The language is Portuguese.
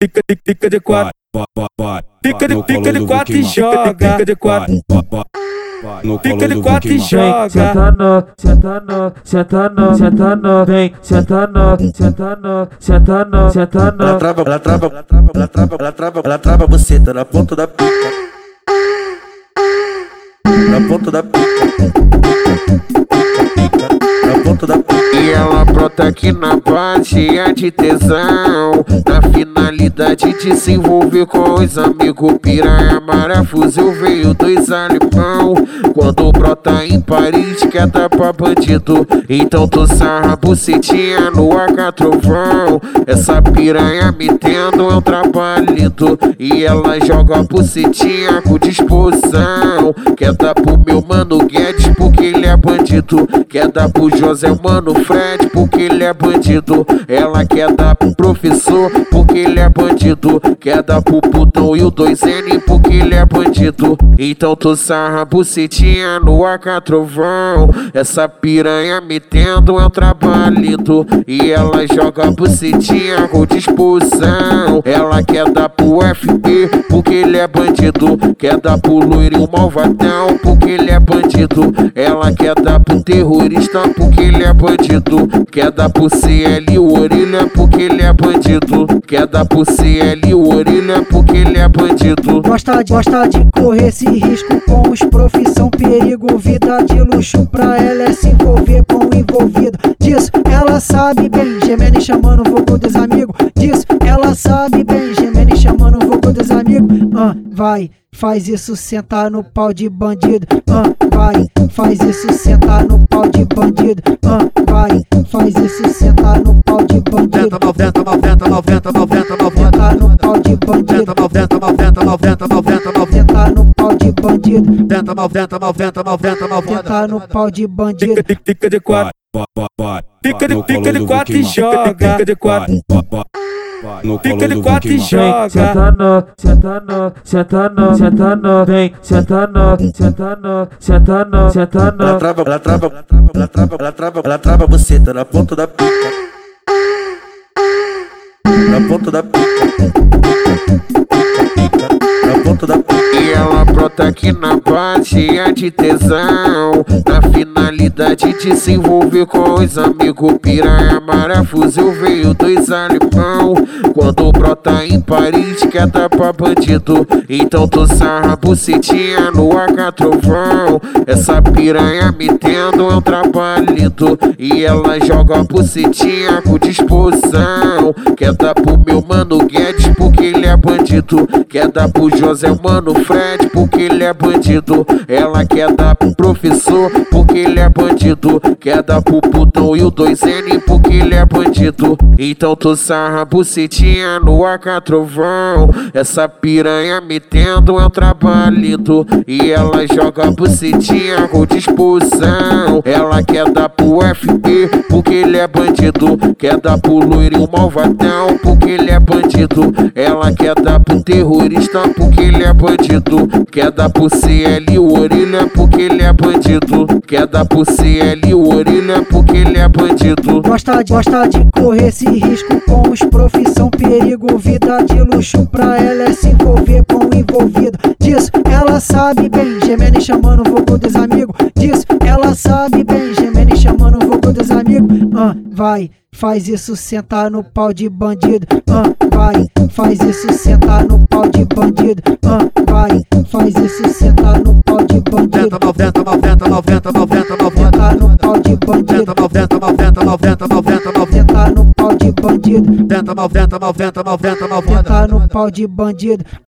fica, fica, fica de quatro. Fica de, fica de quatro e joga. Fica de quatro. Fica de quatro e joga. Senta no, senta no, senta no, senta no, vem, senta no, senta no, senta no, senta no. Ela trava, ela trava, ela trava, ela trava, ela trava, ela trava você, tá na ponta da pica. Na ponta da pica. Brota aqui. na base cheia de tesão Na finalidade de se envolver com os amigos Piranha Marafuzil veio dois alemão. Quando brota em Paris quer pra bandido. Então tu sarra bucetinha no AK trovão Essa piranha me tendo é um trabalhito E ela joga bucetinha com disposição. Quer dar pro meu mano ele é bandido Quer dar pro José Mano Fred porque ele é bandido. Ela quer dar pro professor porque ele é bandido. Quer dar pro putão e o 2N porque ele é bandido. Então tu sarra bucetinha no AK trovão. Essa piranha metendo é um trabalhito. E ela joga bucetinha com disposição. Ela quer dar pro FP porque ele é bandido. Quer dar pro loirinho malvadão porque ele é bandido. Ela quer dar pro terrorista porque ele é bandido. Quer dar pro CL orelha porque ele é bandido. Quer dar pro CL orelha porque ele é bandido. Gosta de, gosta de correr esse risco com os profissão perigo. Vida de luxo pra ela é se envolver com o envolvido. Disso ela sabe bem, gemendo e chamando o fogo dos amigos. Disso ela sabe bem, vai. Faz isso sentar no pau de bandido, ah, vai. Faz isso sentar no pau de bandido, ah, vai. Faz isso sentar no pau de bandido. 90, 90, 90, 90, 90, Sentar no pau de bandido, 90, 90, 90, 90, 90, sentar no pau de bandido, 90, 90, 90, 90, 90. sentar no pau de bandido. Fica, de quatro. Fica de quatro e joga. Fica de quatro. Fica de quatro e joga. senta no, senta no, senta no, senta no, vem, senta no, senta no, senta no, senta Ela no. trava, ela trava, ela trava, ela trava, ela trava, ela trava você, tá na ponta da pica. Na ponta da pica. Brota aqui na base cheia de tesão Na finalidade de se envolver com os amigos Piranha Marafuzil veio dois alemão. Quando brota em Paris quer pra bandido Então tu sarra bucetinha no AK trovão Essa piranha metendo é um trabalhito E ela joga bucetinha com disposição. Quer dar pro meu mano ele é bandido Quer dar pro José Mano Fred porque ele é bandido. Ela quer dar pro professor porque ele é bandido. Quer dar pro putão e o 2N porque ele é bandido. Então tu sarra bucetinha no AK trovão. Essa piranha metendo é um trabalhito. E ela joga bucetinha com disposição. Ela quer dar pro FP porque ele é bandido. Quer dar pro loirinho malvadão porque ele bandido. Ela quer dar pro terrorista porque ele é bandido. Quer dar pro CL orelha porque ele é bandido. Quer dar pro CL orelha porque ele é bandido. Gosta de, gosta de correr esse risco com os profissão perigo. Vida de luxo pra ela é se envolver com o envolvido. Disso ela sabe bem, gemendo e chamando o fogo dos amigos. Disso ela sabe bem, vai. Faz isso sentar no pau de bandido, ah, vai. Faz isso sentar no pau de bandido, ah, vai. Faz isso sentar no pau de bandido, 90, 90, 90, 90, 90, sentar no pau de bandido, 90, 90, 90, 90, 90. sentar no pau de bandido, 90, 90, 90, 90, 90. sentar no pau de bandido.